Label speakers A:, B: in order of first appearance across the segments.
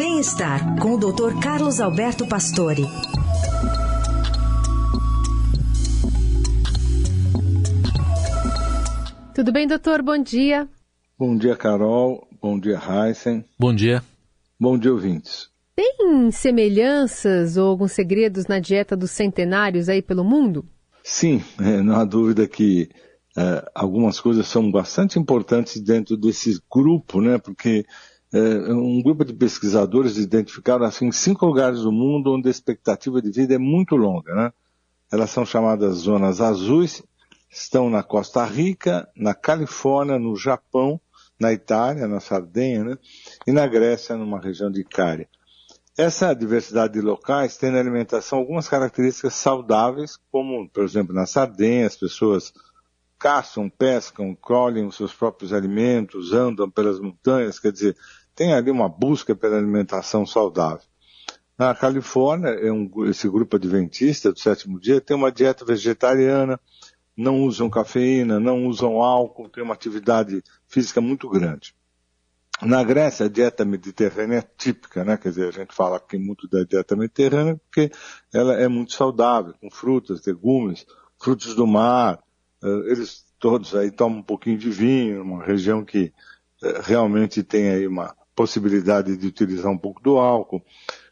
A: Bem-estar com o Dr. Carlos Alberto Pastore.
B: Tudo bem, doutor? Bom dia.
C: Bom dia, Carol. Bom dia, Heisen.
D: Bom dia.
C: Bom dia, ouvintes.
B: Tem semelhanças ou alguns segredos na dieta dos centenários aí pelo mundo?
C: Sim, é, não há dúvida que é, algumas coisas são bastante importantes dentro desse grupo, né? Porque um grupo de pesquisadores identificaram assim cinco lugares do mundo onde a expectativa de vida é muito longa, né? Elas são chamadas zonas azuis, estão na Costa Rica, na Califórnia, no Japão, na Itália, na Sardenha, né? E na Grécia, numa região de Cária. Essa diversidade de locais tem na alimentação algumas características saudáveis, como, por exemplo, na Sardenha, as pessoas caçam, pescam, colhem os seus próprios alimentos, andam pelas montanhas, quer dizer, tem ali uma busca pela alimentação saudável. Na Califórnia, é esse grupo adventista do sétimo dia tem uma dieta vegetariana, não usam cafeína, não usam álcool, tem uma atividade física muito grande. Na Grécia, a dieta mediterrânea é típica, né? Quer dizer, a gente fala aqui muito da dieta mediterrânea porque ela é muito saudável, com frutas, legumes, frutos do mar. Eh, eles todos aí tomam um pouquinho de vinho, uma região que eh, realmente tem aí uma possibilidade de utilizar um pouco do álcool.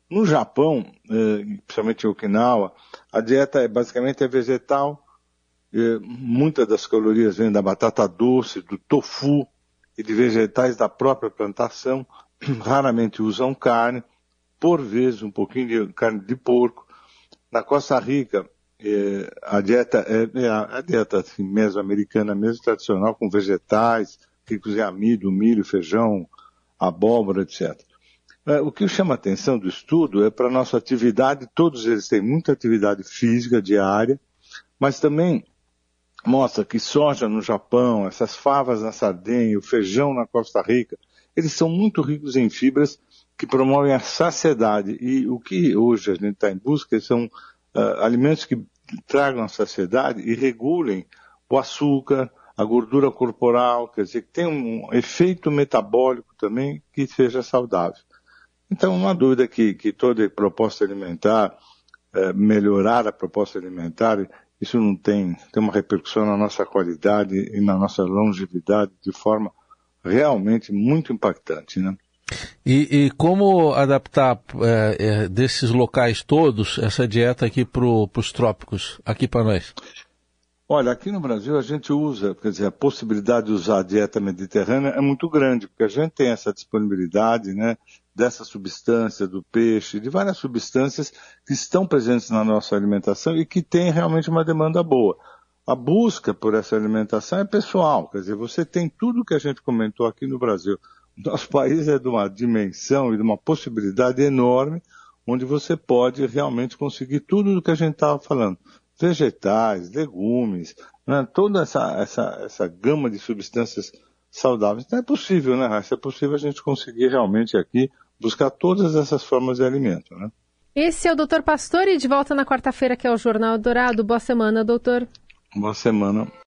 C: No Japão, eh, principalmente em Okinawa, a dieta é basicamente é vegetal. Muitas das calorias vêm da batata doce, do tofu e de vegetais da própria plantação. Raramente usam carne, por vezes um pouquinho de carne de porco. Na Costa Rica, a dieta é, é a, dieta assim, mesoamericana mesmo, tradicional, com vegetais, ricos em amido, milho, feijão, abóbora, etc. É, o que chama a atenção do estudo é para a nossa atividade, todos eles têm muita atividade física diária, mas também mostra que soja no Japão, essas favas na Sardenha, o feijão na Costa Rica, eles são muito ricos em fibras que promovem a saciedade. E o que hoje a gente está em busca são uh, alimentos que tragam a saciedade e regulem o açúcar, a gordura corporal, quer dizer, que tem um efeito metabólico também que seja saudável. Então, não há dúvida que, que toda proposta alimentar, é, melhorar a proposta alimentar, isso não tem, tem uma repercussão na nossa qualidade e na nossa longevidade de forma realmente muito impactante, né?
D: E, e como adaptar é, é, desses locais todos essa dieta aqui para os trópicos, aqui para nós?
C: Olha, aqui no Brasil a gente usa, quer dizer, a possibilidade de usar a dieta mediterrânea é muito grande, porque a gente tem essa disponibilidade, né, dessa substância, do peixe, de várias substâncias que estão presentes na nossa alimentação e que tem realmente uma demanda boa. A busca por essa alimentação é pessoal, quer dizer, você tem tudo que a gente comentou aqui no Brasil. Nosso país é de uma dimensão e de uma possibilidade enorme, onde você pode realmente conseguir tudo do que a gente estava falando vegetais, legumes, né? toda essa, essa, essa gama de substâncias saudáveis. Então é possível, né, Raíssa? É possível a gente conseguir realmente aqui buscar todas essas formas de alimento, né?
B: Esse é o Dr. Pastor e de volta na quarta-feira, que é o Jornal Dourado. Boa semana, doutor.
C: Boa semana.